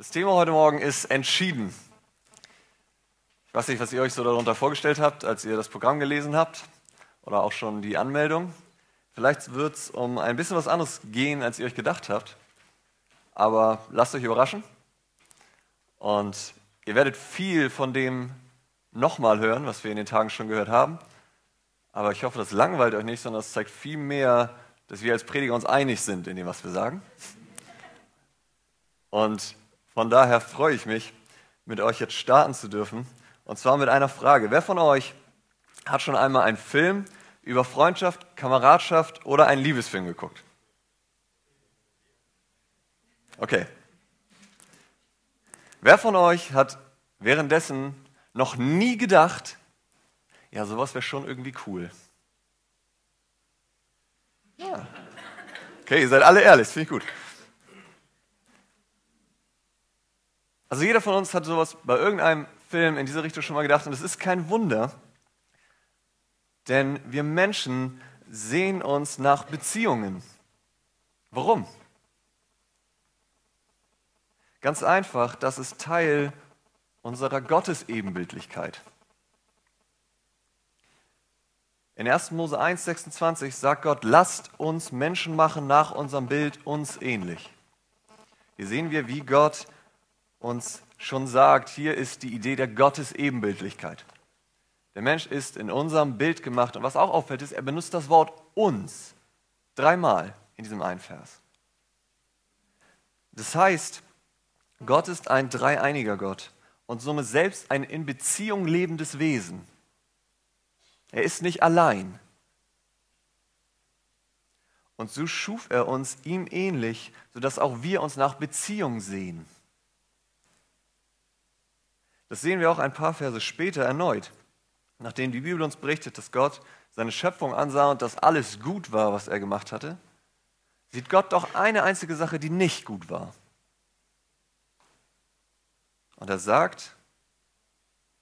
Das Thema heute Morgen ist entschieden. Ich weiß nicht, was ihr euch so darunter vorgestellt habt, als ihr das Programm gelesen habt oder auch schon die Anmeldung. Vielleicht wird es um ein bisschen was anderes gehen, als ihr euch gedacht habt. Aber lasst euch überraschen. Und ihr werdet viel von dem nochmal hören, was wir in den Tagen schon gehört haben. Aber ich hoffe, das langweilt euch nicht, sondern es zeigt viel mehr, dass wir als Prediger uns einig sind in dem, was wir sagen. Und von daher freue ich mich, mit euch jetzt starten zu dürfen. Und zwar mit einer Frage. Wer von euch hat schon einmal einen Film über Freundschaft, Kameradschaft oder einen Liebesfilm geguckt? Okay. Wer von euch hat währenddessen noch nie gedacht, ja, sowas wäre schon irgendwie cool? Ja. Okay, ihr seid alle ehrlich, finde ich gut. Also jeder von uns hat sowas bei irgendeinem Film in diese Richtung schon mal gedacht und es ist kein Wunder, denn wir Menschen sehen uns nach Beziehungen. Warum? Ganz einfach, das ist Teil unserer Gottesebenbildlichkeit. In 1. Mose 1, 26 sagt Gott, lasst uns Menschen machen nach unserem Bild uns ähnlich. Hier sehen wir, wie Gott uns schon sagt, hier ist die Idee der Gottesebenbildlichkeit. Der Mensch ist in unserem Bild gemacht und was auch auffällt, ist, er benutzt das Wort uns dreimal in diesem einen Vers. Das heißt, Gott ist ein dreieiniger Gott und somit selbst ein in Beziehung lebendes Wesen. Er ist nicht allein. Und so schuf er uns ihm ähnlich, sodass auch wir uns nach Beziehung sehen. Das sehen wir auch ein paar Verse später erneut, nachdem die Bibel uns berichtet, dass Gott seine Schöpfung ansah und dass alles gut war, was er gemacht hatte, sieht Gott doch eine einzige Sache, die nicht gut war. Und er sagt,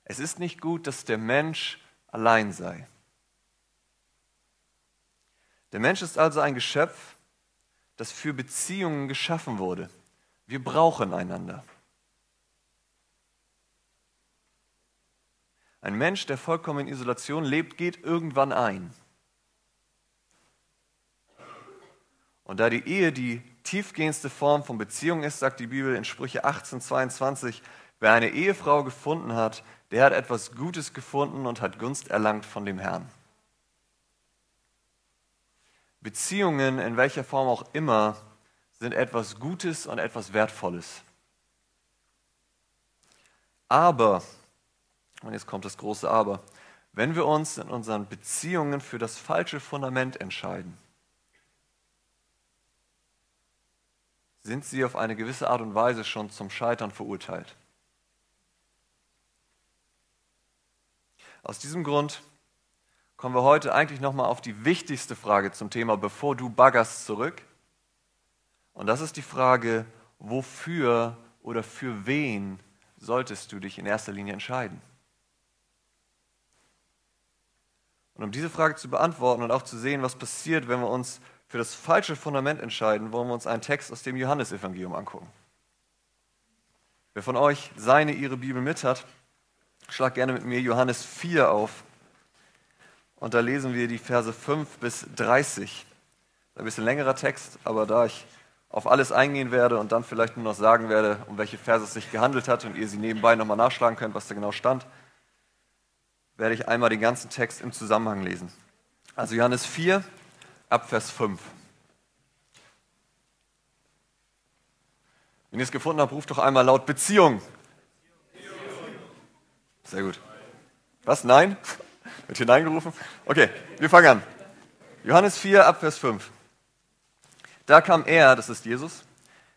es ist nicht gut, dass der Mensch allein sei. Der Mensch ist also ein Geschöpf, das für Beziehungen geschaffen wurde. Wir brauchen einander. Ein Mensch, der vollkommen in Isolation lebt, geht irgendwann ein. Und da die Ehe die tiefgehendste Form von Beziehung ist, sagt die Bibel in Sprüche 18, 22, wer eine Ehefrau gefunden hat, der hat etwas Gutes gefunden und hat Gunst erlangt von dem Herrn. Beziehungen, in welcher Form auch immer, sind etwas Gutes und etwas Wertvolles. Aber und jetzt kommt das große Aber. Wenn wir uns in unseren Beziehungen für das falsche Fundament entscheiden, sind sie auf eine gewisse Art und Weise schon zum Scheitern verurteilt. Aus diesem Grund kommen wir heute eigentlich nochmal auf die wichtigste Frage zum Thema, bevor du baggerst, zurück. Und das ist die Frage, wofür oder für wen solltest du dich in erster Linie entscheiden? Und um diese Frage zu beantworten und auch zu sehen, was passiert, wenn wir uns für das falsche Fundament entscheiden, wollen wir uns einen Text aus dem Johannesevangelium angucken. Wer von euch seine, ihre Bibel mit hat, schlag gerne mit mir Johannes 4 auf. Und da lesen wir die Verse 5 bis 30. Ein bisschen längerer Text, aber da ich auf alles eingehen werde und dann vielleicht nur noch sagen werde, um welche Verse es sich gehandelt hat und ihr sie nebenbei nochmal nachschlagen könnt, was da genau stand, werde ich einmal den ganzen Text im Zusammenhang lesen. Also Johannes 4, ab Vers 5. Wenn ihr es gefunden habt, ruft doch einmal laut Beziehung. Sehr gut. Was? Nein? Wird hineingerufen? Okay, wir fangen an. Johannes 4, ab Vers 5. Da kam er, das ist Jesus,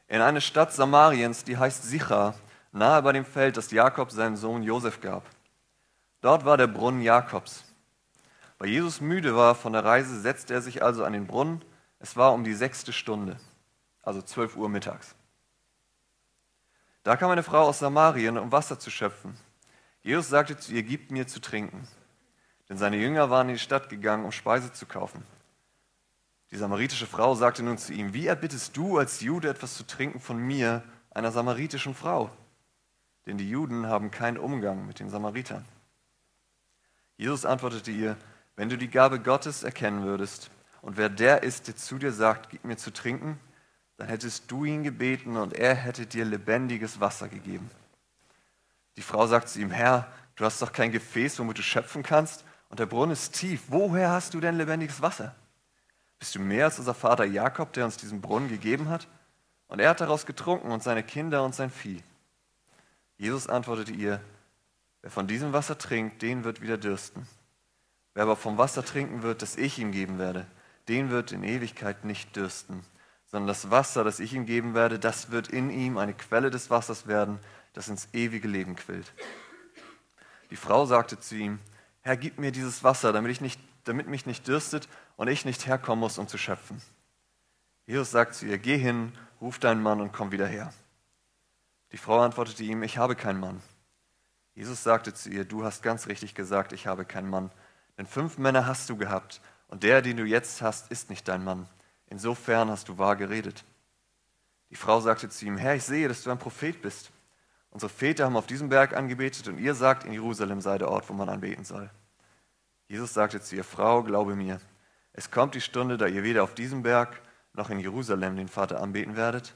in eine Stadt Samariens, die heißt Sicha, nahe bei dem Feld, das Jakob seinem Sohn Josef gab. Dort war der Brunnen Jakobs. Weil Jesus müde war von der Reise, setzte er sich also an den Brunnen. Es war um die sechste Stunde, also zwölf Uhr mittags. Da kam eine Frau aus Samarien, um Wasser zu schöpfen. Jesus sagte zu ihr, gib mir zu trinken. Denn seine Jünger waren in die Stadt gegangen, um Speise zu kaufen. Die samaritische Frau sagte nun zu ihm, wie erbittest du als Jude etwas zu trinken von mir, einer samaritischen Frau? Denn die Juden haben keinen Umgang mit den Samaritern. Jesus antwortete ihr, wenn du die Gabe Gottes erkennen würdest und wer der ist, der zu dir sagt, gib mir zu trinken, dann hättest du ihn gebeten und er hätte dir lebendiges Wasser gegeben. Die Frau sagt zu ihm, Herr, du hast doch kein Gefäß, womit du schöpfen kannst und der Brunnen ist tief. Woher hast du denn lebendiges Wasser? Bist du mehr als unser Vater Jakob, der uns diesen Brunnen gegeben hat? Und er hat daraus getrunken und seine Kinder und sein Vieh. Jesus antwortete ihr, wer von diesem Wasser trinkt, den wird wieder dürsten. Wer aber vom Wasser trinken wird, das ich ihm geben werde, den wird in Ewigkeit nicht dürsten, sondern das Wasser, das ich ihm geben werde, das wird in ihm eine Quelle des Wassers werden, das ins ewige Leben quillt. Die Frau sagte zu ihm, Herr, gib mir dieses Wasser, damit, ich nicht, damit mich nicht dürstet und ich nicht herkommen muss, um zu schöpfen. Jesus sagt zu ihr, geh hin, ruf deinen Mann und komm wieder her. Die Frau antwortete ihm, ich habe keinen Mann. Jesus sagte zu ihr, du hast ganz richtig gesagt, ich habe keinen Mann. Denn fünf Männer hast du gehabt, und der, den du jetzt hast, ist nicht dein Mann. Insofern hast du wahr geredet. Die Frau sagte zu ihm, Herr, ich sehe, dass du ein Prophet bist. Unsere Väter haben auf diesem Berg angebetet, und ihr sagt, in Jerusalem sei der Ort, wo man anbeten soll. Jesus sagte zu ihr, Frau, glaube mir, es kommt die Stunde, da ihr weder auf diesem Berg noch in Jerusalem den Vater anbeten werdet.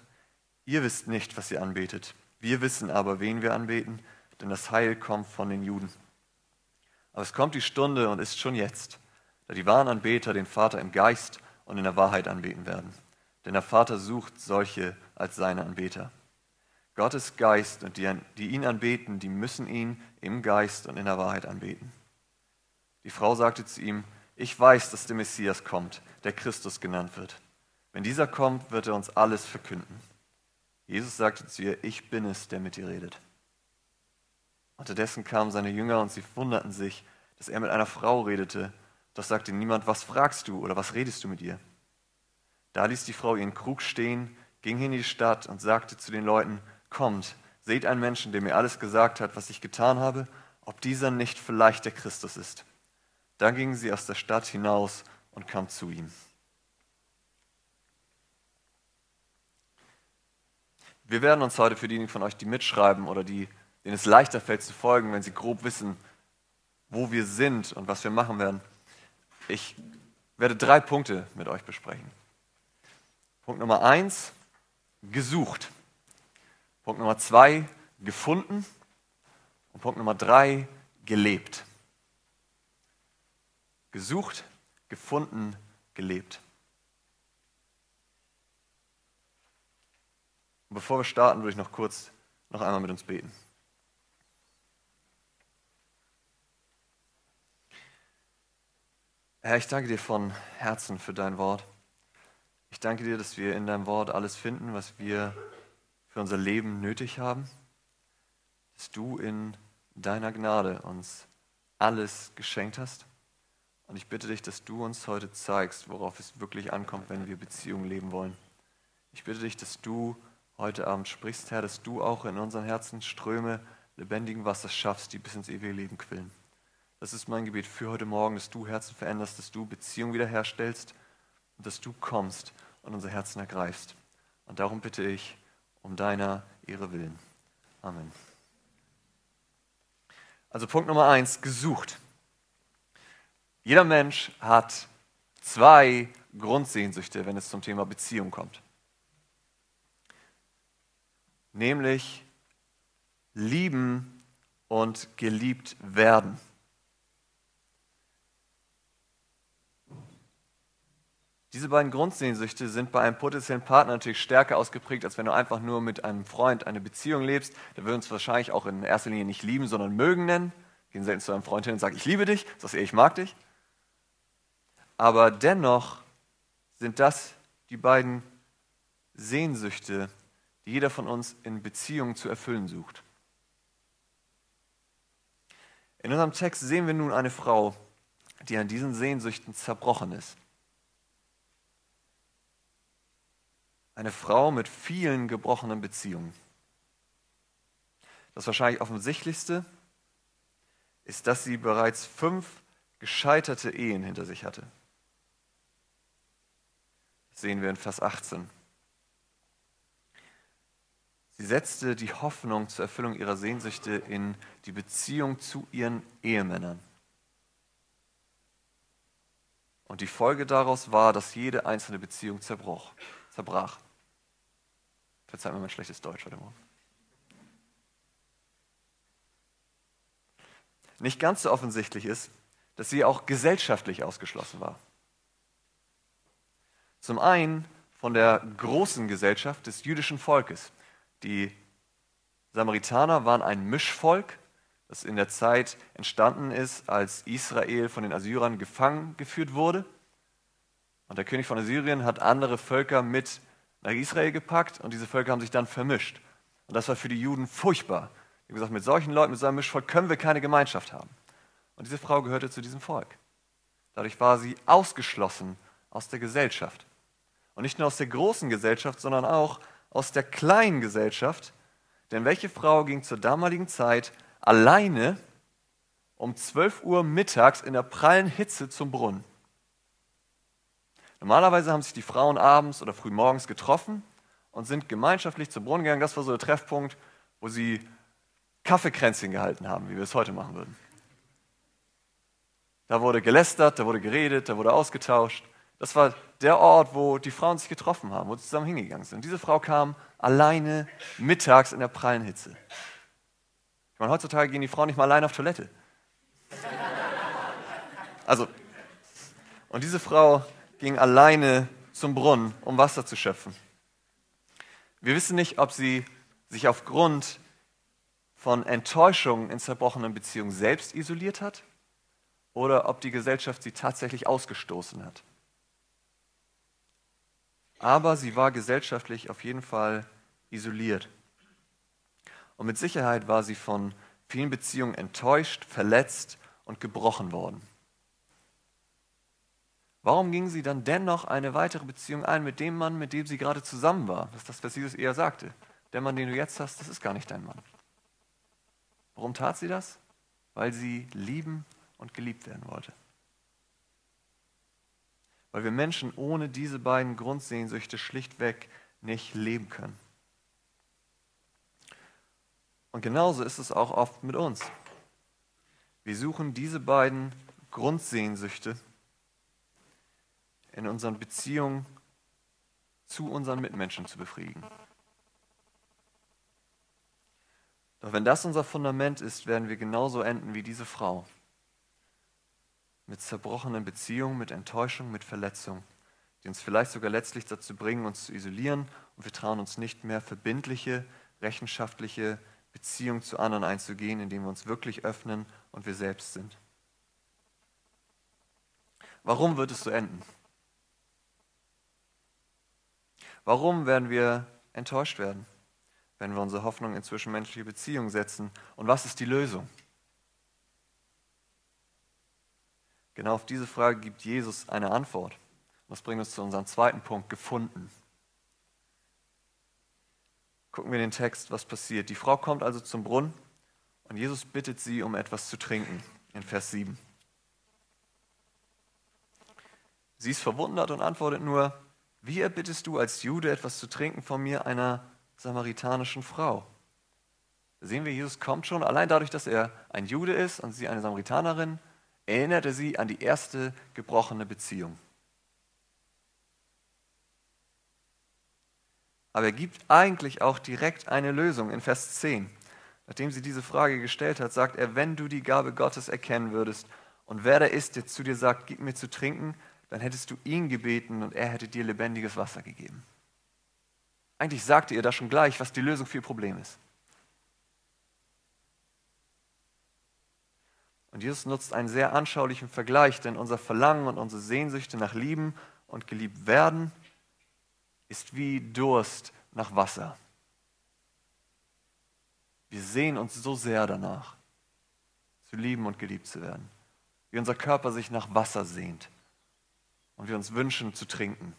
Ihr wisst nicht, was ihr anbetet. Wir wissen aber, wen wir anbeten, denn das Heil kommt von den Juden. Aber es kommt die Stunde und ist schon jetzt, da die wahren Anbeter den Vater im Geist und in der Wahrheit anbeten werden. Denn der Vater sucht solche als seine Anbeter. Gott ist Geist und die, die ihn anbeten, die müssen ihn im Geist und in der Wahrheit anbeten. Die Frau sagte zu ihm, ich weiß, dass der Messias kommt, der Christus genannt wird. Wenn dieser kommt, wird er uns alles verkünden. Jesus sagte zu ihr, ich bin es, der mit dir redet. Unterdessen kamen seine Jünger und sie wunderten sich, dass er mit einer Frau redete. Doch sagte niemand, was fragst du oder was redest du mit ihr? Da ließ die Frau ihren Krug stehen, ging in die Stadt und sagte zu den Leuten, kommt, seht einen Menschen, der mir alles gesagt hat, was ich getan habe, ob dieser nicht vielleicht der Christus ist. Dann gingen sie aus der Stadt hinaus und kam zu ihm. Wir werden uns heute für diejenigen von euch, die mitschreiben oder die, denen es leichter fällt zu folgen, wenn sie grob wissen, wo wir sind und was wir machen werden, ich werde drei Punkte mit euch besprechen. Punkt Nummer eins, gesucht. Punkt Nummer zwei, gefunden. Und Punkt Nummer drei, gelebt. Gesucht, gefunden, gelebt. Und bevor wir starten, würde ich noch kurz noch einmal mit uns beten. Herr, ich danke dir von Herzen für dein Wort. Ich danke dir, dass wir in deinem Wort alles finden, was wir für unser Leben nötig haben. Dass du in deiner Gnade uns alles geschenkt hast. Und ich bitte dich, dass du uns heute zeigst, worauf es wirklich ankommt, wenn wir Beziehungen leben wollen. Ich bitte dich, dass du heute Abend sprichst, Herr, dass du auch in unseren Herzen Ströme lebendigen Wassers schaffst, die bis ins ewige Leben quillen. Das ist mein Gebet für heute Morgen, dass du Herzen veränderst, dass du Beziehungen wiederherstellst und dass du kommst und unser Herzen ergreifst. Und darum bitte ich um deiner Ehre willen. Amen. Also Punkt Nummer eins, gesucht. Jeder Mensch hat zwei Grundsehnsüchte, wenn es zum Thema Beziehung kommt nämlich lieben und geliebt werden. Diese beiden Grundsehnsüchte sind bei einem potenziellen Partner natürlich stärker ausgeprägt, als wenn du einfach nur mit einem Freund eine Beziehung lebst. Der würde uns wahrscheinlich auch in erster Linie nicht lieben, sondern mögen nennen. Gehen selten zu einem Freund hin und sagen, ich liebe dich, sagst du, ich mag dich. Aber dennoch sind das die beiden Sehnsüchte, die jeder von uns in Beziehungen zu erfüllen sucht. In unserem Text sehen wir nun eine Frau, die an diesen Sehnsüchten zerbrochen ist. Eine Frau mit vielen gebrochenen Beziehungen. Das wahrscheinlich offensichtlichste ist, dass sie bereits fünf gescheiterte Ehen hinter sich hatte. Das sehen wir in Vers 18. Sie setzte die Hoffnung zur Erfüllung ihrer Sehnsüchte in die Beziehung zu ihren Ehemännern. Und die Folge daraus war, dass jede einzelne Beziehung zerbrach. Verzeiht mir mein schlechtes Deutsch heute Morgen. Nicht ganz so offensichtlich ist, dass sie auch gesellschaftlich ausgeschlossen war. Zum einen von der großen Gesellschaft des jüdischen Volkes. Die Samaritaner waren ein Mischvolk, das in der Zeit entstanden ist, als Israel von den Assyrern gefangen geführt wurde. Und der König von Assyrien hat andere Völker mit nach Israel gepackt und diese Völker haben sich dann vermischt. Und das war für die Juden furchtbar. Die haben gesagt, mit solchen Leuten, mit so einem Mischvolk können wir keine Gemeinschaft haben. Und diese Frau gehörte zu diesem Volk. Dadurch war sie ausgeschlossen aus der Gesellschaft. Und nicht nur aus der großen Gesellschaft, sondern auch aus der kleinen Gesellschaft. Denn welche Frau ging zur damaligen Zeit alleine um 12 Uhr mittags in der prallen Hitze zum Brunnen? Normalerweise haben sich die Frauen abends oder früh morgens getroffen und sind gemeinschaftlich zum Brunnen gegangen. Das war so der Treffpunkt, wo sie Kaffeekränzchen gehalten haben, wie wir es heute machen würden. Da wurde gelästert, da wurde geredet, da wurde ausgetauscht. Das war der Ort, wo die Frauen sich getroffen haben, wo sie zusammen hingegangen sind. Diese Frau kam alleine mittags in der prallen Hitze. Ich meine, heutzutage gehen die Frauen nicht mal allein auf Toilette. Also, und diese Frau ging alleine zum Brunnen, um Wasser zu schöpfen. Wir wissen nicht, ob sie sich aufgrund von Enttäuschungen in zerbrochenen Beziehungen selbst isoliert hat oder ob die Gesellschaft sie tatsächlich ausgestoßen hat. Aber sie war gesellschaftlich auf jeden Fall isoliert. Und mit Sicherheit war sie von vielen Beziehungen enttäuscht, verletzt und gebrochen worden. Warum ging sie dann dennoch eine weitere Beziehung ein mit dem Mann, mit dem sie gerade zusammen war? Das ist das, was Jesus eher sagte. Der Mann, den du jetzt hast, das ist gar nicht dein Mann. Warum tat sie das? Weil sie lieben und geliebt werden wollte. Weil wir Menschen ohne diese beiden Grundsehnsüchte schlichtweg nicht leben können. Und genauso ist es auch oft mit uns. Wir suchen diese beiden Grundsehnsüchte in unseren Beziehungen zu unseren Mitmenschen zu befriedigen. Doch wenn das unser Fundament ist, werden wir genauso enden wie diese Frau mit zerbrochenen Beziehungen, mit Enttäuschung, mit Verletzung, die uns vielleicht sogar letztlich dazu bringen, uns zu isolieren und wir trauen uns nicht mehr verbindliche, rechenschaftliche Beziehungen zu anderen einzugehen, indem wir uns wirklich öffnen und wir selbst sind. Warum wird es so enden? Warum werden wir enttäuscht werden, wenn wir unsere Hoffnung in zwischenmenschliche Beziehungen setzen? Und was ist die Lösung? Genau auf diese Frage gibt Jesus eine Antwort. Das bringt uns zu unserem zweiten Punkt, gefunden. Gucken wir den Text, was passiert. Die Frau kommt also zum Brunnen und Jesus bittet sie um etwas zu trinken in Vers 7. Sie ist verwundert und antwortet nur, wie erbittest du als Jude etwas zu trinken von mir, einer samaritanischen Frau? Da sehen wir, Jesus kommt schon, allein dadurch, dass er ein Jude ist und sie eine Samaritanerin, erinnerte sie an die erste gebrochene Beziehung. Aber er gibt eigentlich auch direkt eine Lösung in Vers 10. Nachdem sie diese Frage gestellt hat, sagt er, wenn du die Gabe Gottes erkennen würdest und wer da ist, der zu dir sagt, gib mir zu trinken, dann hättest du ihn gebeten und er hätte dir lebendiges Wasser gegeben. Eigentlich sagte ihr da schon gleich, was die Lösung für ihr Problem ist. Und Jesus nutzt einen sehr anschaulichen Vergleich, denn unser Verlangen und unsere Sehnsüchte nach Lieben und geliebt werden ist wie Durst nach Wasser. Wir sehen uns so sehr danach, zu lieben und geliebt zu werden, wie unser Körper sich nach Wasser sehnt und wir uns wünschen zu trinken.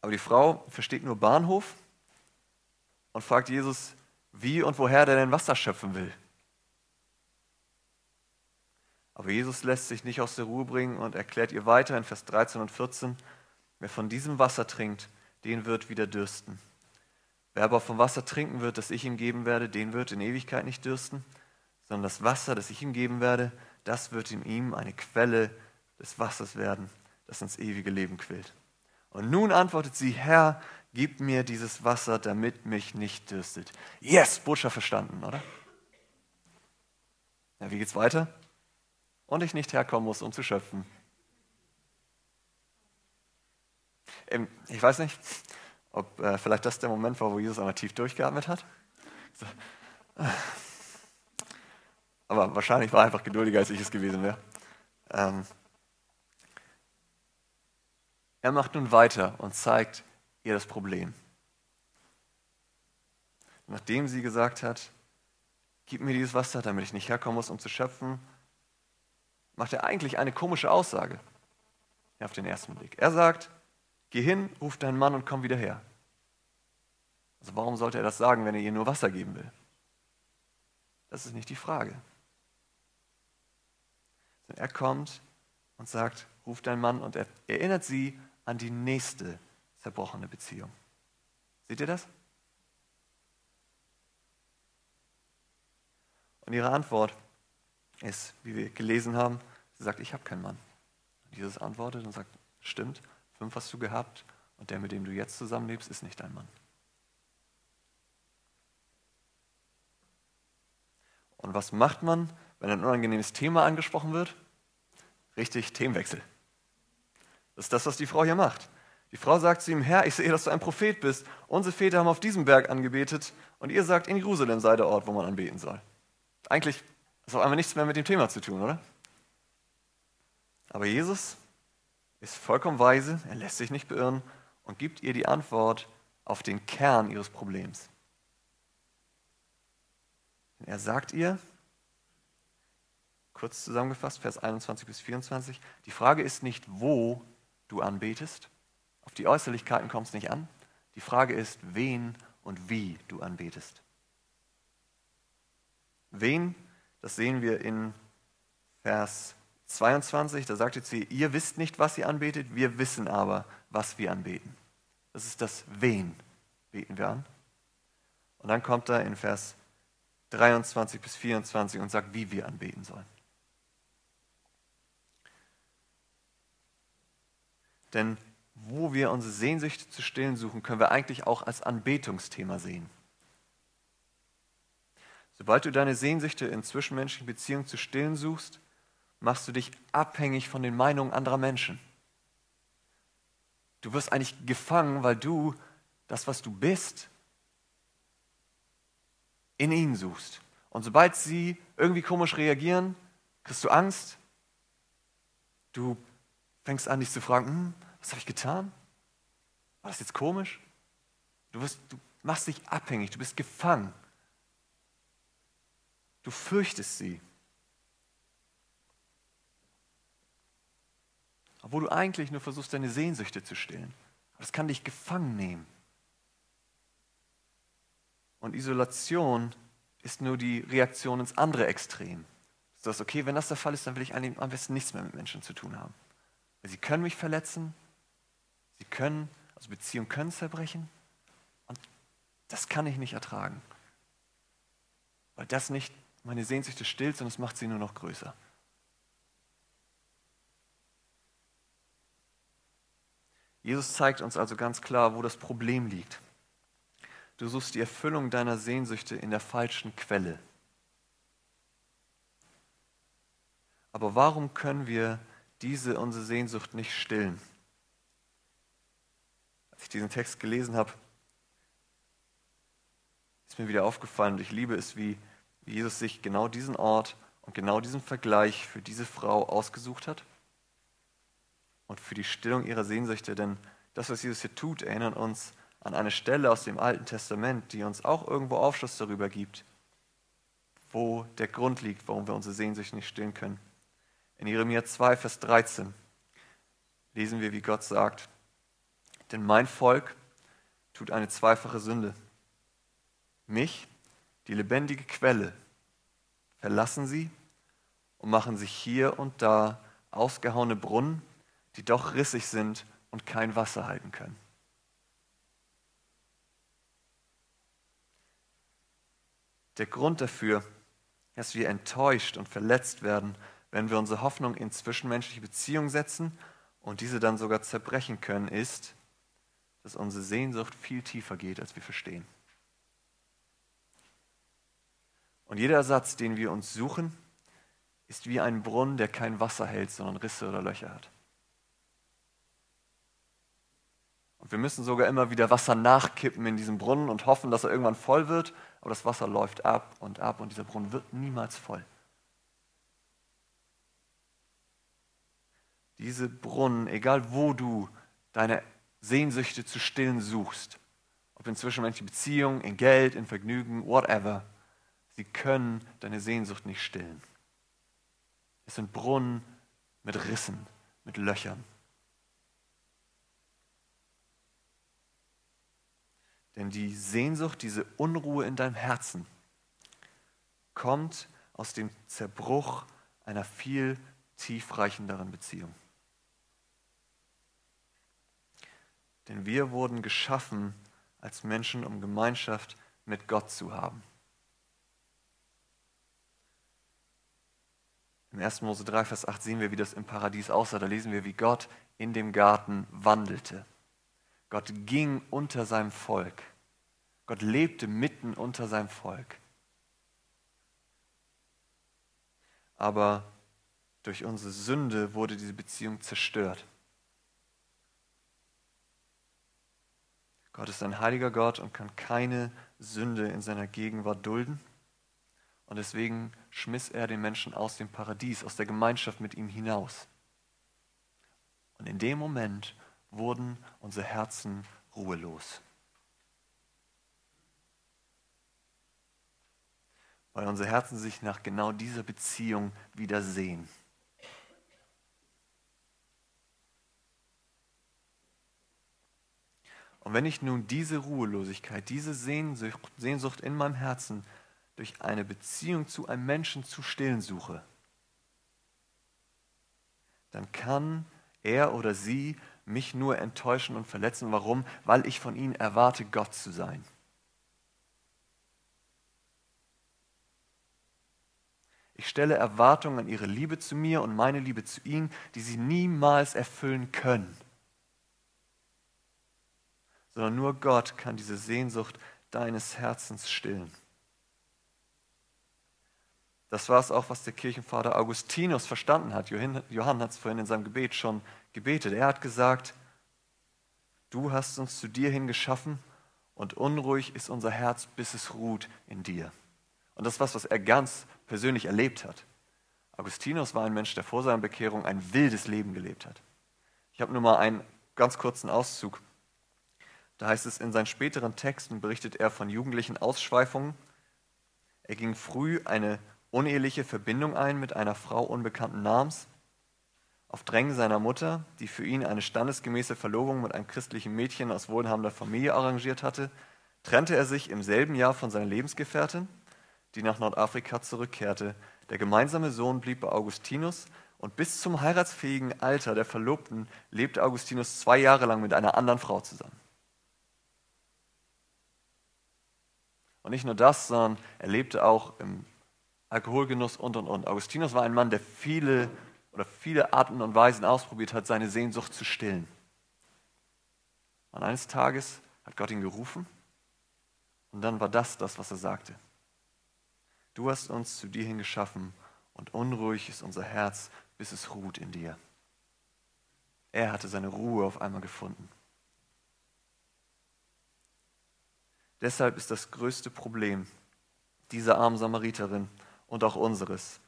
Aber die Frau versteht nur Bahnhof und fragt Jesus, wie und woher der denn Wasser schöpfen will. Aber Jesus lässt sich nicht aus der Ruhe bringen und erklärt ihr weiter in Vers 13 und 14, wer von diesem Wasser trinkt, den wird wieder dürsten. Wer aber vom Wasser trinken wird, das ich ihm geben werde, den wird in Ewigkeit nicht dürsten, sondern das Wasser, das ich ihm geben werde, das wird in ihm eine Quelle des Wassers werden, das ins ewige Leben quillt. Und nun antwortet sie, Herr, gib mir dieses Wasser, damit mich nicht dürstet. Yes, Botschaft verstanden, oder? Ja, wie geht's weiter? Und ich nicht herkommen muss, um zu schöpfen. Ähm, ich weiß nicht, ob äh, vielleicht das der Moment war, wo Jesus einmal tief durchgeatmet hat. So. Aber wahrscheinlich war er einfach geduldiger, als ich es gewesen wäre. Ähm, er macht nun weiter und zeigt ihr das Problem. Nachdem sie gesagt hat, gib mir dieses Wasser, damit ich nicht herkommen muss, um zu schöpfen, macht er eigentlich eine komische Aussage auf den ersten Blick. Er sagt, geh hin, ruf deinen Mann und komm wieder her. Also warum sollte er das sagen, wenn er ihr nur Wasser geben will? Das ist nicht die Frage. Er kommt und sagt, ruf deinen Mann und er erinnert sie an die nächste zerbrochene Beziehung. Seht ihr das? Und ihre Antwort ist, wie wir gelesen haben, sie sagt, ich habe keinen Mann. Und Jesus antwortet und sagt, stimmt, fünf hast du gehabt und der, mit dem du jetzt zusammenlebst, ist nicht dein Mann. Und was macht man, wenn ein unangenehmes Thema angesprochen wird? Richtig, Themenwechsel. Das ist das, was die Frau hier macht. Die Frau sagt zu ihm, Herr, ich sehe, dass du ein Prophet bist. Unsere Väter haben auf diesem Berg angebetet und ihr sagt, in Jerusalem sei der Ort, wo man anbeten soll. Eigentlich ist auf einmal nichts mehr mit dem Thema zu tun, oder? Aber Jesus ist vollkommen weise, er lässt sich nicht beirren und gibt ihr die Antwort auf den Kern ihres Problems. Er sagt ihr, kurz zusammengefasst, Vers 21 bis 24, die Frage ist nicht, wo du anbetest, auf die Äußerlichkeiten kommt es nicht an, die Frage ist, wen und wie du anbetest. Wen, das sehen wir in Vers 22, da sagt jetzt sie, ihr wisst nicht, was ihr anbetet, wir wissen aber, was wir anbeten. Das ist das Wen beten wir an. Und dann kommt er in Vers 23 bis 24 und sagt, wie wir anbeten sollen. Denn wo wir unsere Sehnsüchte zu stillen suchen, können wir eigentlich auch als Anbetungsthema sehen. Sobald du deine Sehnsüchte in zwischenmenschlichen Beziehungen zu stillen suchst, machst du dich abhängig von den Meinungen anderer Menschen. Du wirst eigentlich gefangen, weil du das, was du bist, in ihnen suchst. Und sobald sie irgendwie komisch reagieren, kriegst du Angst. Du fängst an, dich zu fragen, hm, was habe ich getan? War das jetzt komisch? Du, wirst, du machst dich abhängig, du bist gefangen. Du fürchtest sie. Obwohl du eigentlich nur versuchst, deine Sehnsüchte zu stillen. Das kann dich gefangen nehmen. Und Isolation ist nur die Reaktion ins andere Extrem. Du sagst, okay, wenn das der Fall ist, dann will ich am besten nichts mehr mit Menschen zu tun haben. Sie können mich verletzen, sie können, also Beziehungen können zerbrechen und das kann ich nicht ertragen. Weil das nicht meine Sehnsüchte stillt, sondern es macht sie nur noch größer. Jesus zeigt uns also ganz klar, wo das Problem liegt. Du suchst die Erfüllung deiner Sehnsüchte in der falschen Quelle. Aber warum können wir diese unsere Sehnsucht nicht stillen? Als ich diesen Text gelesen habe, ist mir wieder aufgefallen und ich liebe es, wie Jesus sich genau diesen Ort und genau diesen Vergleich für diese Frau ausgesucht hat und für die Stillung ihrer Sehnsüchte. Denn das, was Jesus hier tut, erinnert uns an eine Stelle aus dem Alten Testament, die uns auch irgendwo Aufschluss darüber gibt, wo der Grund liegt, warum wir unsere Sehnsüchte nicht stillen können. In Jeremia 2, Vers 13 lesen wir, wie Gott sagt, denn mein Volk tut eine zweifache Sünde. Mich, die lebendige Quelle, verlassen sie und machen sich hier und da ausgehauene Brunnen, die doch rissig sind und kein Wasser halten können. Der Grund dafür, dass wir enttäuscht und verletzt werden, wenn wir unsere Hoffnung in zwischenmenschliche Beziehungen setzen und diese dann sogar zerbrechen können, ist, dass unsere Sehnsucht viel tiefer geht, als wir verstehen. Und jeder Ersatz, den wir uns suchen, ist wie ein Brunnen, der kein Wasser hält, sondern Risse oder Löcher hat. Und wir müssen sogar immer wieder Wasser nachkippen in diesem Brunnen und hoffen, dass er irgendwann voll wird, aber das Wasser läuft ab und ab und dieser Brunnen wird niemals voll. Diese Brunnen, egal wo du deine Sehnsüchte zu stillen suchst, ob in zwischenmenschlichen Beziehungen, in Geld, in Vergnügen, whatever, sie können deine Sehnsucht nicht stillen. Es sind Brunnen mit Rissen, mit Löchern. Denn die Sehnsucht, diese Unruhe in deinem Herzen kommt aus dem Zerbruch einer viel tiefreichenderen Beziehung. Denn wir wurden geschaffen als Menschen, um Gemeinschaft mit Gott zu haben. Im 1. Mose 3, Vers 8 sehen wir, wie das im Paradies aussah. Da lesen wir, wie Gott in dem Garten wandelte. Gott ging unter seinem Volk. Gott lebte mitten unter seinem Volk. Aber durch unsere Sünde wurde diese Beziehung zerstört. Gott ist ein heiliger Gott und kann keine Sünde in seiner Gegenwart dulden. Und deswegen schmiss er den Menschen aus dem Paradies, aus der Gemeinschaft mit ihm hinaus. Und in dem Moment wurden unsere Herzen ruhelos. Weil unsere Herzen sich nach genau dieser Beziehung wieder sehen. Und wenn ich nun diese Ruhelosigkeit, diese Sehnsucht, Sehnsucht in meinem Herzen durch eine Beziehung zu einem Menschen zu stillen suche, dann kann er oder sie mich nur enttäuschen und verletzen. Warum? Weil ich von ihnen erwarte, Gott zu sein. Ich stelle Erwartungen an ihre Liebe zu mir und meine Liebe zu ihnen, die sie niemals erfüllen können. Sondern nur Gott kann diese Sehnsucht deines Herzens stillen. Das war es auch, was der Kirchenvater Augustinus verstanden hat. Johann hat es vorhin in seinem Gebet schon gebetet. Er hat gesagt, du hast uns zu dir hin geschaffen und unruhig ist unser Herz, bis es ruht in dir. Und das ist was, was er ganz persönlich erlebt hat. Augustinus war ein Mensch, der vor seiner Bekehrung ein wildes Leben gelebt hat. Ich habe nur mal einen ganz kurzen Auszug. Da heißt es, in seinen späteren Texten berichtet er von jugendlichen Ausschweifungen. Er ging früh eine uneheliche Verbindung ein mit einer Frau unbekannten Namens. Auf Drängen seiner Mutter, die für ihn eine standesgemäße Verlobung mit einem christlichen Mädchen aus wohlhabender Familie arrangiert hatte, trennte er sich im selben Jahr von seiner Lebensgefährtin, die nach Nordafrika zurückkehrte. Der gemeinsame Sohn blieb bei Augustinus und bis zum heiratsfähigen Alter der Verlobten lebte Augustinus zwei Jahre lang mit einer anderen Frau zusammen. Und nicht nur das, sondern er lebte auch im Alkoholgenuss und und und. Augustinus war ein Mann, der viele oder viele Arten und Weisen ausprobiert hat, seine Sehnsucht zu stillen. Und eines Tages hat Gott ihn gerufen und dann war das das, was er sagte. Du hast uns zu dir hingeschaffen und unruhig ist unser Herz, bis es ruht in dir. Er hatte seine Ruhe auf einmal gefunden. Deshalb ist das größte Problem dieser armen Samariterin, und auch unseres,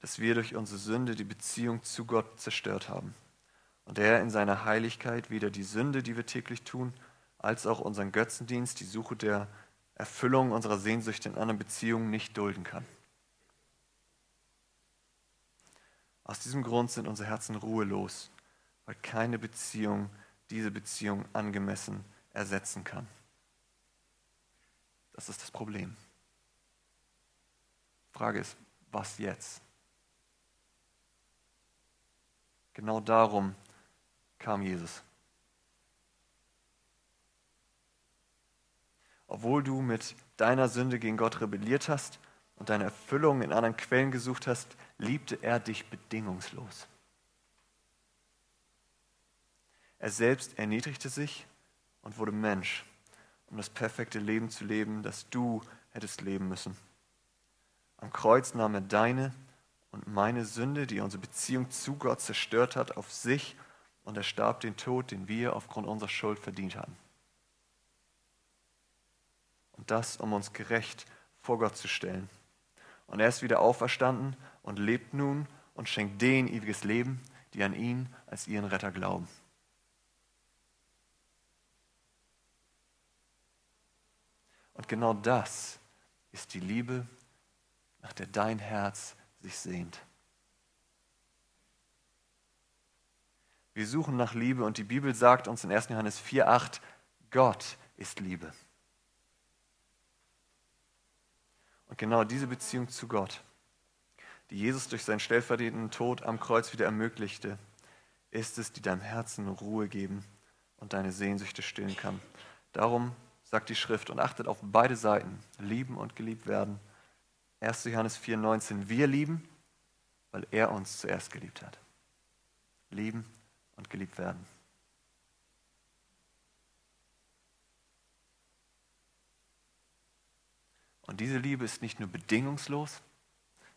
dass wir durch unsere Sünde die Beziehung zu Gott zerstört haben. Und er in seiner Heiligkeit weder die Sünde, die wir täglich tun, als auch unseren Götzendienst, die Suche der Erfüllung unserer Sehnsüchte in anderen Beziehungen nicht dulden kann. Aus diesem Grund sind unsere Herzen ruhelos, weil keine Beziehung diese Beziehung angemessen ersetzen kann. Das ist das Problem. Frage ist, was jetzt? Genau darum kam Jesus. Obwohl du mit deiner Sünde gegen Gott rebelliert hast und deine Erfüllung in anderen Quellen gesucht hast, liebte er dich bedingungslos. Er selbst erniedrigte sich und wurde Mensch, um das perfekte Leben zu leben, das du hättest leben müssen. Am Kreuz nahm er deine und meine Sünde, die unsere Beziehung zu Gott zerstört hat, auf sich und er starb den Tod, den wir aufgrund unserer Schuld verdient hatten. Und das, um uns gerecht vor Gott zu stellen. Und er ist wieder auferstanden und lebt nun und schenkt denen ewiges Leben, die an ihn als ihren Retter glauben. Und genau das ist die Liebe, nach der dein Herz sich sehnt. Wir suchen nach Liebe und die Bibel sagt uns in 1. Johannes 4,8, Gott ist Liebe. Und genau diese Beziehung zu Gott, die Jesus durch seinen stellvertretenden Tod am Kreuz wieder ermöglichte, ist es, die deinem Herzen Ruhe geben und deine Sehnsüchte stillen kann. Darum sagt die Schrift und achtet auf beide Seiten, lieben und geliebt werden. 1. Johannes 4,19, wir lieben, weil er uns zuerst geliebt hat. Lieben und geliebt werden. Und diese Liebe ist nicht nur bedingungslos,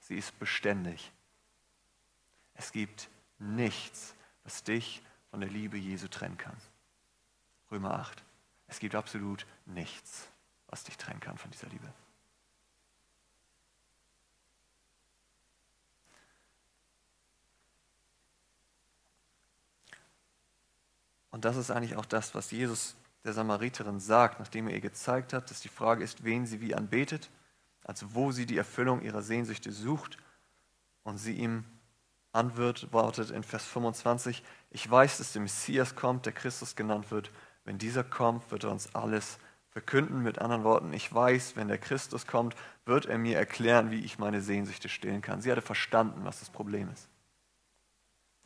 sie ist beständig. Es gibt nichts, was dich von der Liebe Jesu trennen kann. Römer 8. Es gibt absolut nichts, was dich trennen kann von dieser Liebe. Und das ist eigentlich auch das, was Jesus der Samariterin sagt, nachdem er ihr gezeigt hat, dass die Frage ist, wen sie wie anbetet, also wo sie die Erfüllung ihrer Sehnsüchte sucht. Und sie ihm antwortet in Vers 25, ich weiß, dass der Messias kommt, der Christus genannt wird. Wenn dieser kommt, wird er uns alles verkünden. Mit anderen Worten, ich weiß, wenn der Christus kommt, wird er mir erklären, wie ich meine Sehnsüchte stillen kann. Sie hatte verstanden, was das Problem ist.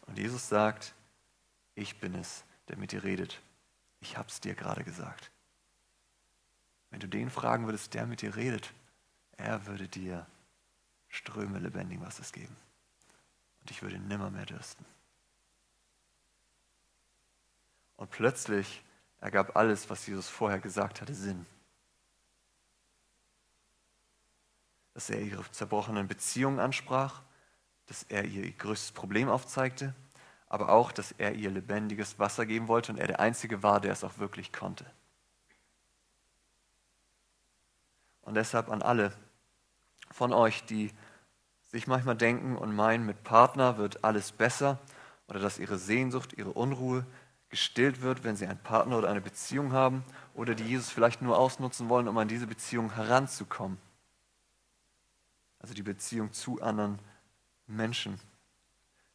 Und Jesus sagt, ich bin es, der mit dir redet. Ich habe es dir gerade gesagt. Wenn du den fragen würdest, der mit dir redet, er würde dir Ströme lebendigen Wassers geben. Und ich würde nimmer mehr dürsten. Und plötzlich ergab alles, was Jesus vorher gesagt hatte, Sinn. Dass er ihre zerbrochenen Beziehungen ansprach, dass er ihr größtes Problem aufzeigte, aber auch, dass er ihr lebendiges Wasser geben wollte und er der Einzige war, der es auch wirklich konnte. Und deshalb an alle von euch, die sich manchmal denken und meinen, mit Partner wird alles besser oder dass ihre Sehnsucht, ihre Unruhe gestillt wird, wenn sie einen Partner oder eine Beziehung haben oder die Jesus vielleicht nur ausnutzen wollen, um an diese Beziehung heranzukommen. Also die Beziehung zu anderen Menschen.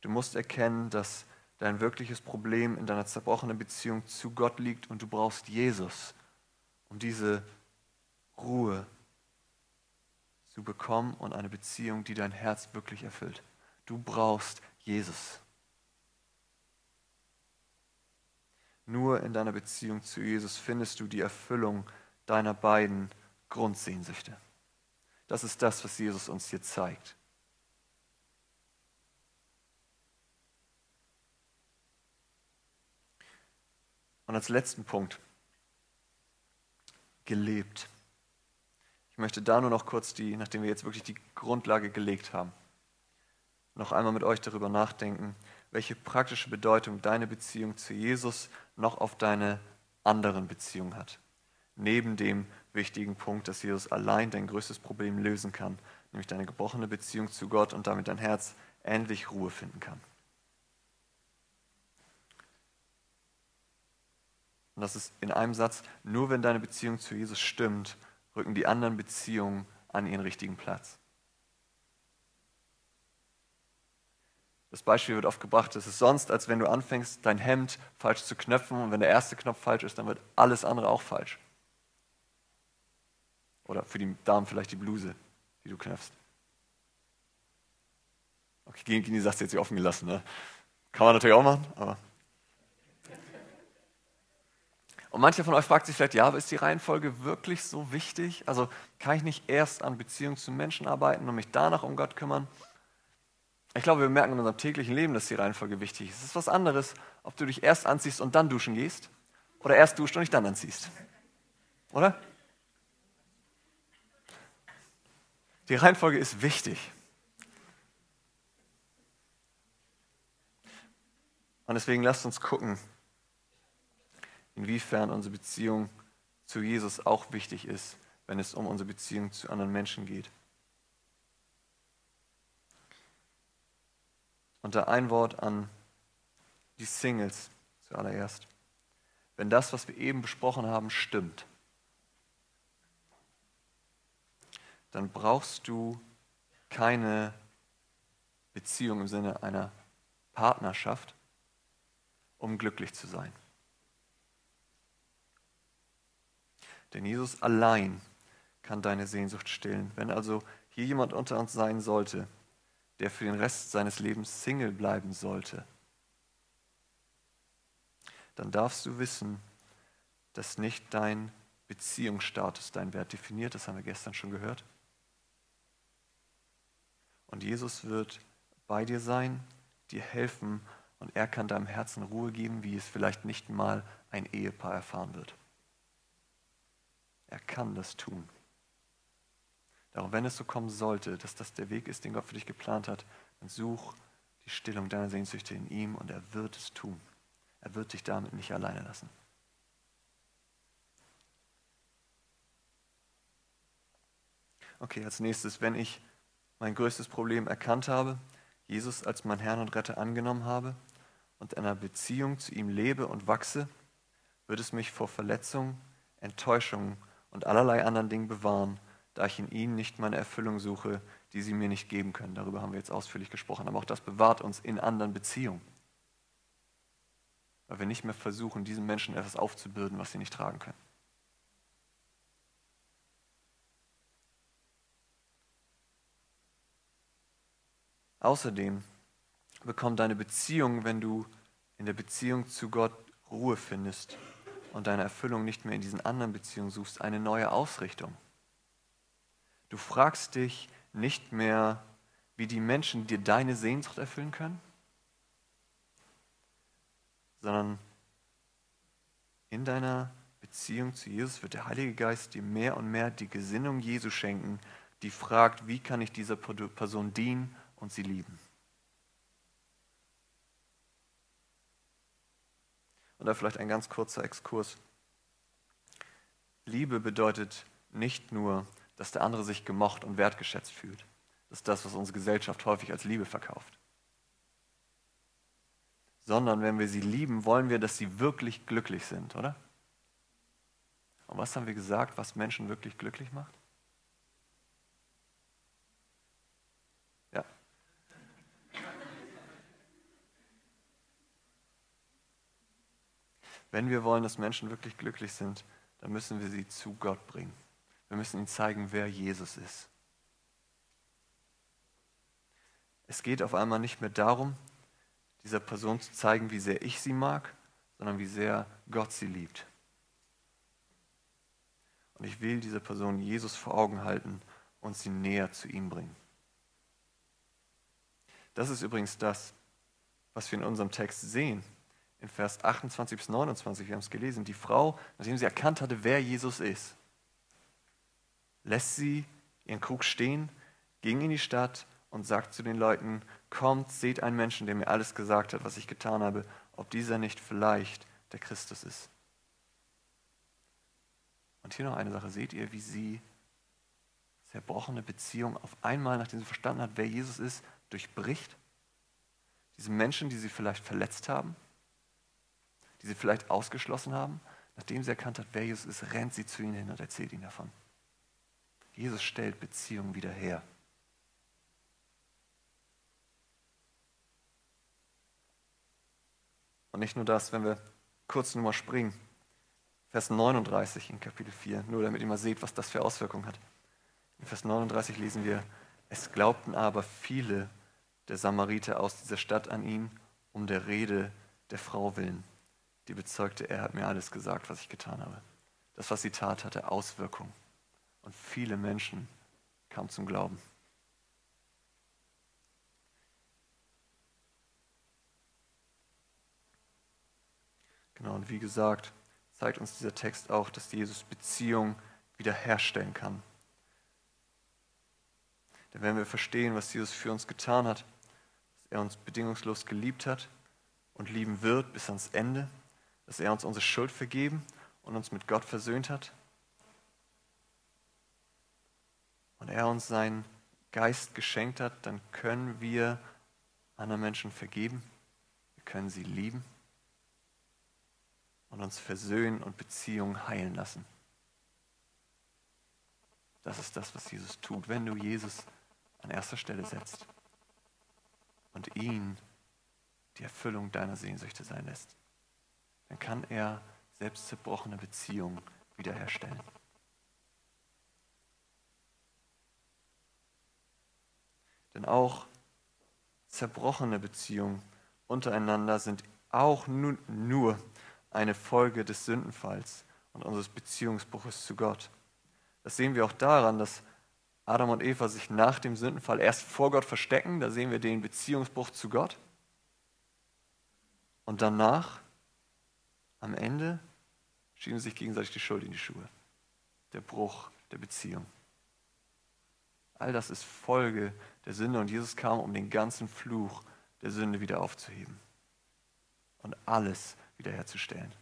Du musst erkennen, dass dein wirkliches Problem in deiner zerbrochenen Beziehung zu Gott liegt und du brauchst Jesus, um diese Ruhe zu bekommen und eine Beziehung, die dein Herz wirklich erfüllt. Du brauchst Jesus. Nur in deiner Beziehung zu Jesus findest du die Erfüllung deiner beiden Grundsehnsüchte. Das ist das, was Jesus uns hier zeigt. Und als letzten Punkt, gelebt. Ich möchte da nur noch kurz die, nachdem wir jetzt wirklich die Grundlage gelegt haben, noch einmal mit euch darüber nachdenken, welche praktische Bedeutung deine Beziehung zu Jesus noch auf deine anderen Beziehungen hat. Neben dem wichtigen Punkt, dass Jesus allein dein größtes Problem lösen kann, nämlich deine gebrochene Beziehung zu Gott und damit dein Herz endlich Ruhe finden kann. Und das ist in einem Satz, nur wenn deine Beziehung zu Jesus stimmt, rücken die anderen Beziehungen an ihren richtigen Platz. Das Beispiel wird oft gebracht, es ist sonst, als wenn du anfängst, dein Hemd falsch zu knöpfen und wenn der erste Knopf falsch ist, dann wird alles andere auch falsch. Oder für die Damen vielleicht die Bluse, die du knöpfst. Okay, Gini sagt es jetzt offen gelassen. Ne? Kann man natürlich auch machen, aber. Und mancher von euch fragt sich vielleicht, ja, aber ist die Reihenfolge wirklich so wichtig? Also kann ich nicht erst an Beziehungen zu Menschen arbeiten und mich danach um Gott kümmern? Ich glaube, wir merken in unserem täglichen Leben, dass die Reihenfolge wichtig ist. Es ist was anderes, ob du dich erst anziehst und dann duschen gehst oder erst duscht und dich dann anziehst. Oder? Die Reihenfolge ist wichtig. Und deswegen lasst uns gucken, inwiefern unsere Beziehung zu Jesus auch wichtig ist, wenn es um unsere Beziehung zu anderen Menschen geht. Und da ein Wort an die Singles zuallererst. Wenn das, was wir eben besprochen haben, stimmt, dann brauchst du keine Beziehung im Sinne einer Partnerschaft, um glücklich zu sein. Denn Jesus allein kann deine Sehnsucht stillen. Wenn also hier jemand unter uns sein sollte, der für den Rest seines Lebens Single bleiben sollte, dann darfst du wissen, dass nicht dein Beziehungsstatus deinen Wert definiert, das haben wir gestern schon gehört. Und Jesus wird bei dir sein, dir helfen und er kann deinem Herzen Ruhe geben, wie es vielleicht nicht mal ein Ehepaar erfahren wird. Er kann das tun. Darum, wenn es so kommen sollte, dass das der Weg ist, den Gott für dich geplant hat, dann such die Stillung deiner Sehnsüchte in ihm und er wird es tun. Er wird dich damit nicht alleine lassen. Okay, als nächstes, wenn ich mein größtes Problem erkannt habe, Jesus als mein Herrn und Retter angenommen habe und in einer Beziehung zu ihm lebe und wachse, wird es mich vor Verletzungen, Enttäuschungen und allerlei anderen Dingen bewahren, da ich in ihnen nicht meine Erfüllung suche, die sie mir nicht geben können. Darüber haben wir jetzt ausführlich gesprochen. Aber auch das bewahrt uns in anderen Beziehungen. Weil wir nicht mehr versuchen, diesen Menschen etwas aufzubürden, was sie nicht tragen können. Außerdem bekommt deine Beziehung, wenn du in der Beziehung zu Gott Ruhe findest und deine Erfüllung nicht mehr in diesen anderen Beziehungen suchst, eine neue Ausrichtung. Du fragst dich nicht mehr, wie die Menschen dir deine Sehnsucht erfüllen können, sondern in deiner Beziehung zu Jesus wird der Heilige Geist dir mehr und mehr die Gesinnung Jesu schenken, die fragt, wie kann ich dieser Person dienen und sie lieben. Und da vielleicht ein ganz kurzer Exkurs. Liebe bedeutet nicht nur, dass der andere sich gemocht und wertgeschätzt fühlt. Das ist das, was unsere Gesellschaft häufig als Liebe verkauft. Sondern wenn wir sie lieben, wollen wir, dass sie wirklich glücklich sind, oder? Und was haben wir gesagt, was Menschen wirklich glücklich macht? Ja. Wenn wir wollen, dass Menschen wirklich glücklich sind, dann müssen wir sie zu Gott bringen. Wir müssen ihnen zeigen, wer Jesus ist. Es geht auf einmal nicht mehr darum, dieser Person zu zeigen, wie sehr ich sie mag, sondern wie sehr Gott sie liebt. Und ich will dieser Person Jesus vor Augen halten und sie näher zu ihm bringen. Das ist übrigens das, was wir in unserem Text sehen. In Vers 28 bis 29, wir haben es gelesen, die Frau, nachdem sie erkannt hatte, wer Jesus ist, lässt sie ihren Krug stehen, ging in die Stadt und sagt zu den Leuten, kommt, seht einen Menschen, der mir alles gesagt hat, was ich getan habe, ob dieser nicht vielleicht der Christus ist. Und hier noch eine Sache, seht ihr, wie sie zerbrochene Beziehung auf einmal, nachdem sie verstanden hat, wer Jesus ist, durchbricht? Diese Menschen, die sie vielleicht verletzt haben, die sie vielleicht ausgeschlossen haben, nachdem sie erkannt hat, wer Jesus ist, rennt sie zu ihnen hin und erzählt ihnen davon. Jesus stellt Beziehungen wieder her. Und nicht nur das, wenn wir kurz nur mal springen. Vers 39 in Kapitel 4, nur damit ihr mal seht, was das für Auswirkungen hat. In Vers 39 lesen wir, es glaubten aber viele der Samariter aus dieser Stadt an ihn um der Rede der Frau willen. Die bezeugte, er hat mir alles gesagt, was ich getan habe. Das, was sie tat, hatte Auswirkungen. Und viele Menschen kamen zum Glauben. Genau, und wie gesagt, zeigt uns dieser Text auch, dass Jesus Beziehung wiederherstellen kann. Denn wenn wir verstehen, was Jesus für uns getan hat, dass er uns bedingungslos geliebt hat und lieben wird bis ans Ende, dass er uns unsere Schuld vergeben und uns mit Gott versöhnt hat und er uns seinen Geist geschenkt hat, dann können wir anderen Menschen vergeben, wir können sie lieben und uns versöhnen und Beziehungen heilen lassen. Das ist das, was Jesus tut, wenn du Jesus an erster Stelle setzt und ihn die Erfüllung deiner Sehnsüchte sein lässt. Dann kann er selbst zerbrochene Beziehungen wiederherstellen. Denn auch zerbrochene Beziehungen untereinander sind auch nur eine Folge des Sündenfalls und unseres Beziehungsbruches zu Gott. Das sehen wir auch daran, dass Adam und Eva sich nach dem Sündenfall erst vor Gott verstecken. Da sehen wir den Beziehungsbruch zu Gott. Und danach, am Ende, schieben sich gegenseitig die Schuld in die Schuhe. Der Bruch der Beziehung. All das ist Folge der Sünde und Jesus kam, um den ganzen Fluch der Sünde wieder aufzuheben und alles wiederherzustellen.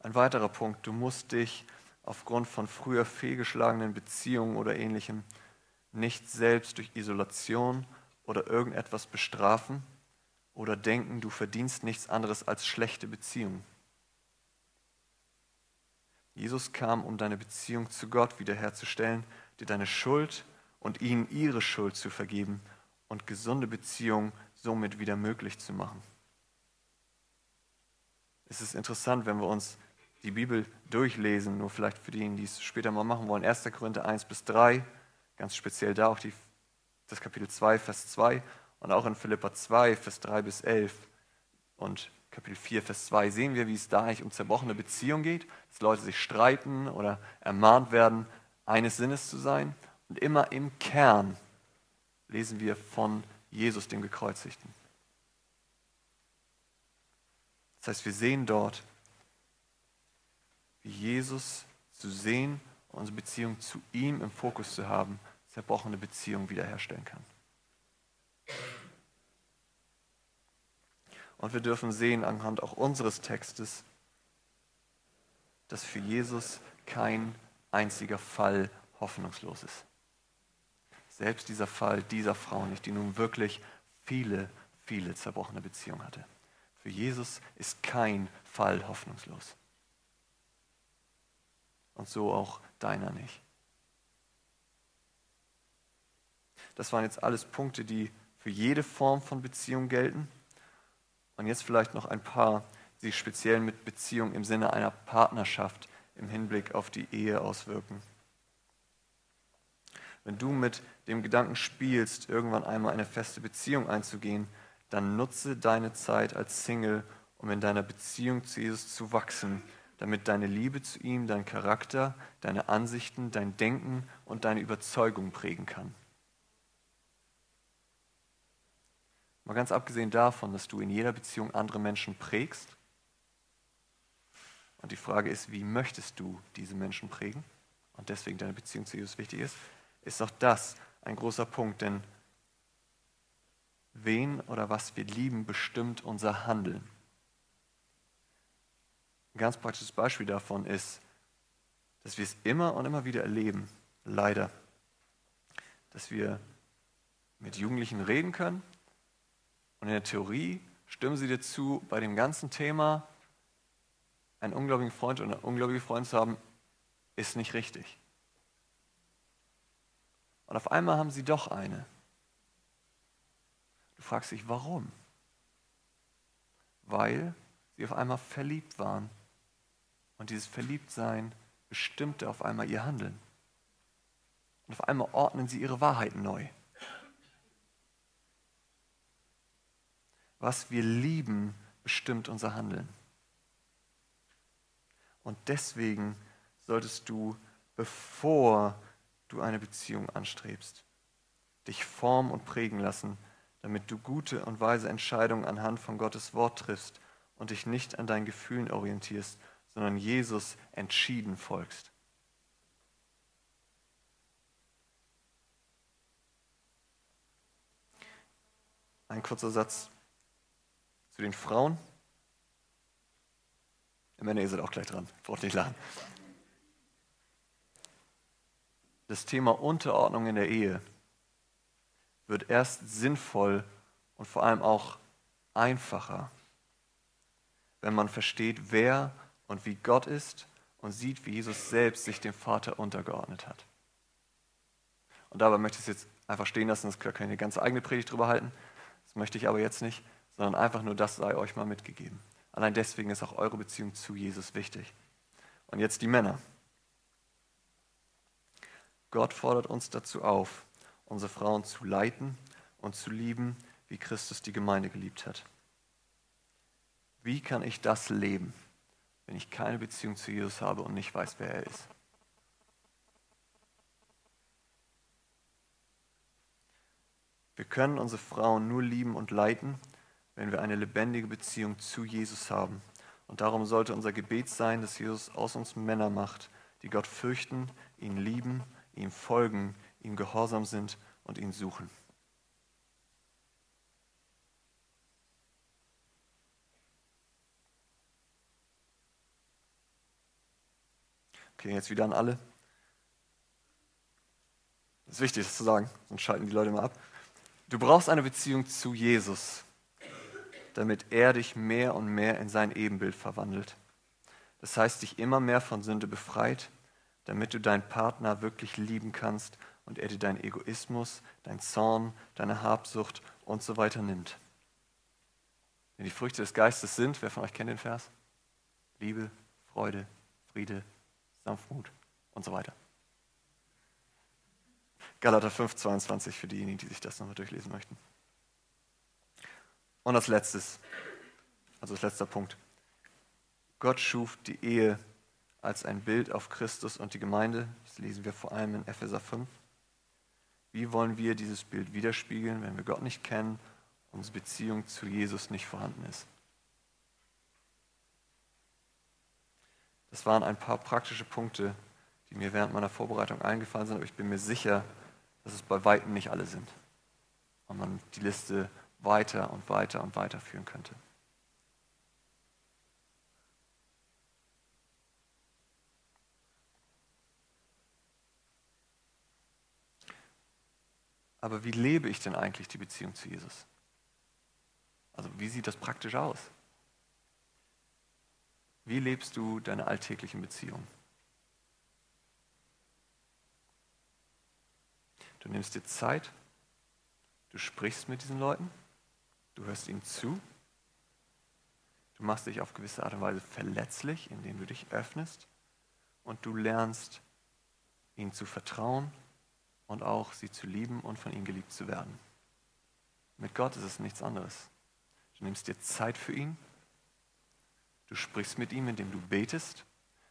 Ein weiterer Punkt, du musst dich aufgrund von früher fehlgeschlagenen Beziehungen oder ähnlichem nicht selbst durch Isolation oder irgendetwas bestrafen oder denken, du verdienst nichts anderes als schlechte Beziehungen. Jesus kam, um deine Beziehung zu Gott wiederherzustellen, dir deine Schuld und ihnen ihre Schuld zu vergeben und gesunde Beziehungen somit wieder möglich zu machen. Es ist interessant, wenn wir uns die Bibel durchlesen, nur vielleicht für diejenigen, die es später mal machen wollen. 1. Korinther 1 bis 3, ganz speziell da auch die, das Kapitel 2, Vers 2 und auch in Philippa 2, Vers 3 bis 11 und Kapitel 4, Vers 2 sehen wir, wie es da eigentlich um zerbrochene Beziehungen geht, dass Leute sich streiten oder ermahnt werden, eines Sinnes zu sein. Und immer im Kern lesen wir von Jesus, dem Gekreuzigten. Das heißt, wir sehen dort, wie Jesus zu sehen und unsere Beziehung zu ihm im Fokus zu haben, zerbrochene Beziehungen wiederherstellen kann. Und wir dürfen sehen anhand auch unseres Textes, dass für Jesus kein einziger Fall hoffnungslos ist. Selbst dieser Fall dieser Frau nicht, die nun wirklich viele, viele zerbrochene Beziehungen hatte. Für Jesus ist kein Fall hoffnungslos und so auch deiner nicht. Das waren jetzt alles Punkte, die für jede Form von Beziehung gelten. Und jetzt vielleicht noch ein paar, die speziell mit Beziehung im Sinne einer Partnerschaft im Hinblick auf die Ehe auswirken. Wenn du mit dem Gedanken spielst, irgendwann einmal eine feste Beziehung einzugehen, dann nutze deine Zeit als Single, um in deiner Beziehung zu Jesus zu wachsen damit deine Liebe zu ihm dein Charakter, deine Ansichten, dein Denken und deine Überzeugung prägen kann. Mal ganz abgesehen davon, dass du in jeder Beziehung andere Menschen prägst. Und die Frage ist, wie möchtest du diese Menschen prägen? Und deswegen deine Beziehung zu Jesus wichtig ist, ist auch das ein großer Punkt, denn wen oder was wir lieben, bestimmt unser Handeln. Ein ganz praktisches Beispiel davon ist, dass wir es immer und immer wieder erleben, leider, dass wir mit Jugendlichen reden können und in der Theorie stimmen sie dir zu, bei dem ganzen Thema einen ungläubigen Freund oder eine ungläubige Freund zu haben, ist nicht richtig. Und auf einmal haben sie doch eine. Du fragst dich, warum? Weil sie auf einmal verliebt waren und dieses Verliebtsein bestimmte auf einmal ihr Handeln. Und auf einmal ordnen sie ihre Wahrheiten neu. Was wir lieben, bestimmt unser Handeln. Und deswegen solltest du, bevor du eine Beziehung anstrebst, dich formen und prägen lassen, damit du gute und weise Entscheidungen anhand von Gottes Wort triffst und dich nicht an deinen Gefühlen orientierst, sondern Jesus entschieden folgst. Ein kurzer Satz zu den Frauen. Männer, ihr seid auch gleich dran, braucht nicht lachen. Das Thema Unterordnung in der Ehe wird erst sinnvoll und vor allem auch einfacher, wenn man versteht, wer und wie Gott ist und sieht, wie Jesus selbst sich dem Vater untergeordnet hat. Und dabei möchte ich es jetzt einfach stehen lassen, das kann ich eine ganz eigene Predigt drüber halten. Das möchte ich aber jetzt nicht, sondern einfach nur das sei euch mal mitgegeben. Allein deswegen ist auch eure Beziehung zu Jesus wichtig. Und jetzt die Männer. Gott fordert uns dazu auf, unsere Frauen zu leiten und zu lieben, wie Christus die Gemeinde geliebt hat. Wie kann ich das leben, wenn ich keine Beziehung zu Jesus habe und nicht weiß, wer er ist? Wir können unsere Frauen nur lieben und leiten, wenn wir eine lebendige Beziehung zu Jesus haben. Und darum sollte unser Gebet sein, dass Jesus aus uns Männer macht, die Gott fürchten, ihn lieben, ihm folgen, ihm gehorsam sind und ihn suchen. Okay, jetzt wieder an alle. Das ist wichtig, das zu sagen, sonst schalten die Leute mal ab. Du brauchst eine Beziehung zu Jesus, damit er dich mehr und mehr in sein Ebenbild verwandelt. Das heißt, dich immer mehr von Sünde befreit, damit du deinen Partner wirklich lieben kannst und er dir deinen Egoismus, dein Zorn, deine Habsucht und so weiter nimmt. Denn die Früchte des Geistes sind, wer von euch kennt den Vers? Liebe, Freude, Friede, Sanftmut und so weiter. Galater 5, 22 für diejenigen, die sich das nochmal durchlesen möchten. Und als letztes, also als letzter Punkt. Gott schuf die Ehe als ein Bild auf Christus und die Gemeinde. Das lesen wir vor allem in Epheser 5. Wie wollen wir dieses Bild widerspiegeln, wenn wir Gott nicht kennen, und unsere Beziehung zu Jesus nicht vorhanden ist? Das waren ein paar praktische Punkte, die mir während meiner Vorbereitung eingefallen sind, aber ich bin mir sicher, dass es bei weitem nicht alle sind. Und man die Liste weiter und weiter und weiter führen könnte. Aber wie lebe ich denn eigentlich die Beziehung zu Jesus? Also wie sieht das praktisch aus? Wie lebst du deine alltäglichen Beziehungen? Du nimmst dir Zeit, du sprichst mit diesen Leuten, du hörst ihnen zu, du machst dich auf gewisse Art und Weise verletzlich, indem du dich öffnest und du lernst ihnen zu vertrauen und auch sie zu lieben und von ihnen geliebt zu werden. Mit Gott ist es nichts anderes. Du nimmst dir Zeit für ihn, du sprichst mit ihm, indem du betest,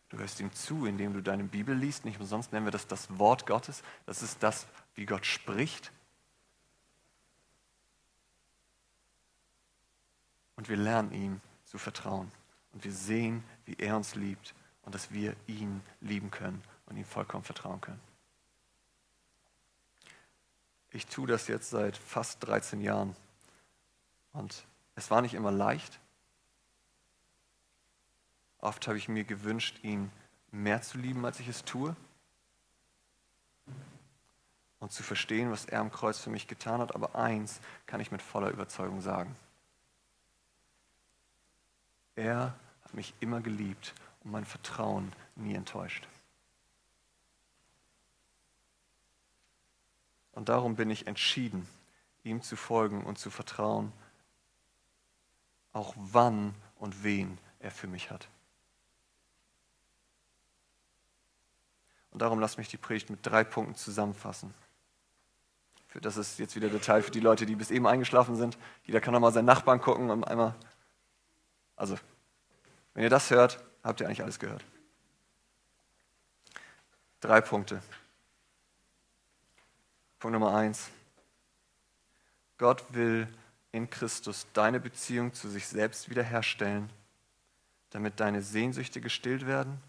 du hörst ihm zu, indem du deine Bibel liest. Nicht umsonst nennen wir das das Wort Gottes. Das ist das, wie Gott spricht. Und wir lernen ihm zu vertrauen. Und wir sehen, wie er uns liebt und dass wir ihn lieben können und ihm vollkommen vertrauen können. Ich tue das jetzt seit fast 13 Jahren. Und es war nicht immer leicht. Oft habe ich mir gewünscht, ihn mehr zu lieben, als ich es tue. Und zu verstehen, was er am Kreuz für mich getan hat. Aber eins kann ich mit voller Überzeugung sagen. Er hat mich immer geliebt und mein Vertrauen nie enttäuscht. Und darum bin ich entschieden, ihm zu folgen und zu vertrauen, auch wann und wen er für mich hat. Und darum lass mich die Predigt mit drei Punkten zusammenfassen. Das ist jetzt wieder der Teil für die Leute, die bis eben eingeschlafen sind. Jeder kann nochmal seinen Nachbarn gucken und einmal. Also, wenn ihr das hört, habt ihr eigentlich alles gehört. Drei Punkte. Punkt Nummer eins. Gott will in Christus deine Beziehung zu sich selbst wiederherstellen, damit deine Sehnsüchte gestillt werden,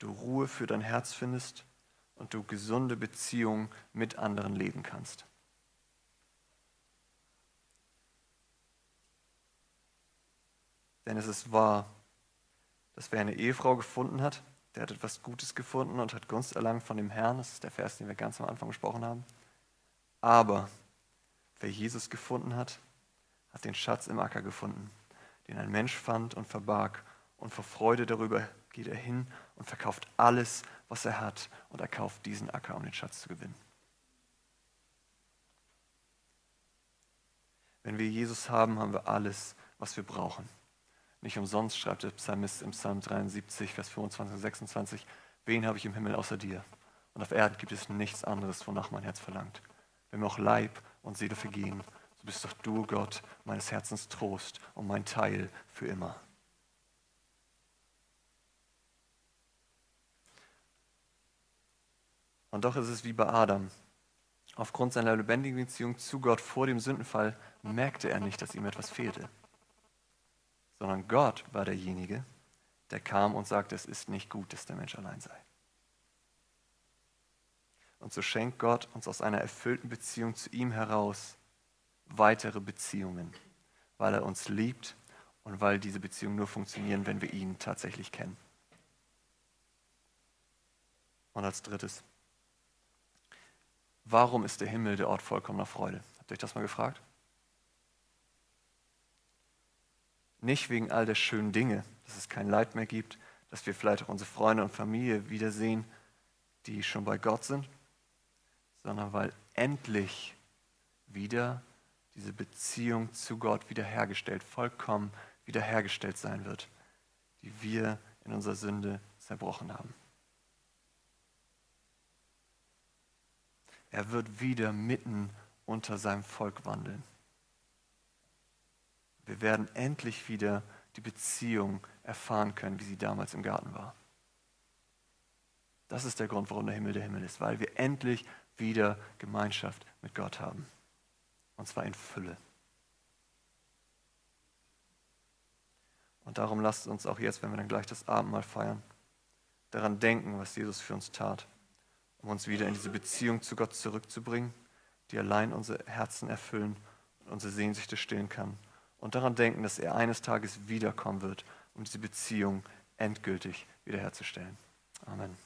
du Ruhe für dein Herz findest und du gesunde Beziehungen mit anderen leben kannst. Denn es ist wahr, dass wer eine Ehefrau gefunden hat, der hat etwas Gutes gefunden und hat Gunst erlangt von dem Herrn. Das ist der Vers, den wir ganz am Anfang gesprochen haben. Aber wer Jesus gefunden hat, hat den Schatz im Acker gefunden, den ein Mensch fand und verbarg. Und vor Freude darüber geht er hin und verkauft alles, was er hat, und er kauft diesen Acker, um den Schatz zu gewinnen. Wenn wir Jesus haben, haben wir alles, was wir brauchen. Nicht umsonst schreibt der Psalmist im Psalm 73, Vers 25 und 26, wen habe ich im Himmel außer dir? Und auf Erden gibt es nichts anderes, wonach mein Herz verlangt. Wenn mir auch Leib und Seele vergehen, so bist doch du, Gott, meines Herzens Trost und mein Teil für immer. Und doch ist es wie bei Adam. Aufgrund seiner lebendigen Beziehung zu Gott vor dem Sündenfall merkte er nicht, dass ihm etwas fehlte. Sondern Gott war derjenige, der kam und sagte, es ist nicht gut, dass der Mensch allein sei. Und so schenkt Gott uns aus einer erfüllten Beziehung zu ihm heraus weitere Beziehungen, weil er uns liebt und weil diese Beziehungen nur funktionieren, wenn wir ihn tatsächlich kennen. Und als drittes, warum ist der Himmel der Ort vollkommener Freude? Habt ihr euch das mal gefragt? Nicht wegen all der schönen Dinge, dass es kein Leid mehr gibt, dass wir vielleicht auch unsere Freunde und Familie wiedersehen, die schon bei Gott sind, sondern weil endlich wieder diese Beziehung zu Gott wiederhergestellt, vollkommen wiederhergestellt sein wird, die wir in unserer Sünde zerbrochen haben. Er wird wieder mitten unter seinem Volk wandeln. Wir werden endlich wieder die Beziehung erfahren können, wie sie damals im Garten war. Das ist der Grund, warum der Himmel der Himmel ist, weil wir endlich wieder Gemeinschaft mit Gott haben. Und zwar in Fülle. Und darum lasst uns auch jetzt, wenn wir dann gleich das Abendmahl feiern, daran denken, was Jesus für uns tat, um uns wieder in diese Beziehung zu Gott zurückzubringen, die allein unsere Herzen erfüllen und unsere Sehnsüchte stillen kann. Und daran denken, dass er eines Tages wiederkommen wird, um diese Beziehung endgültig wiederherzustellen. Amen.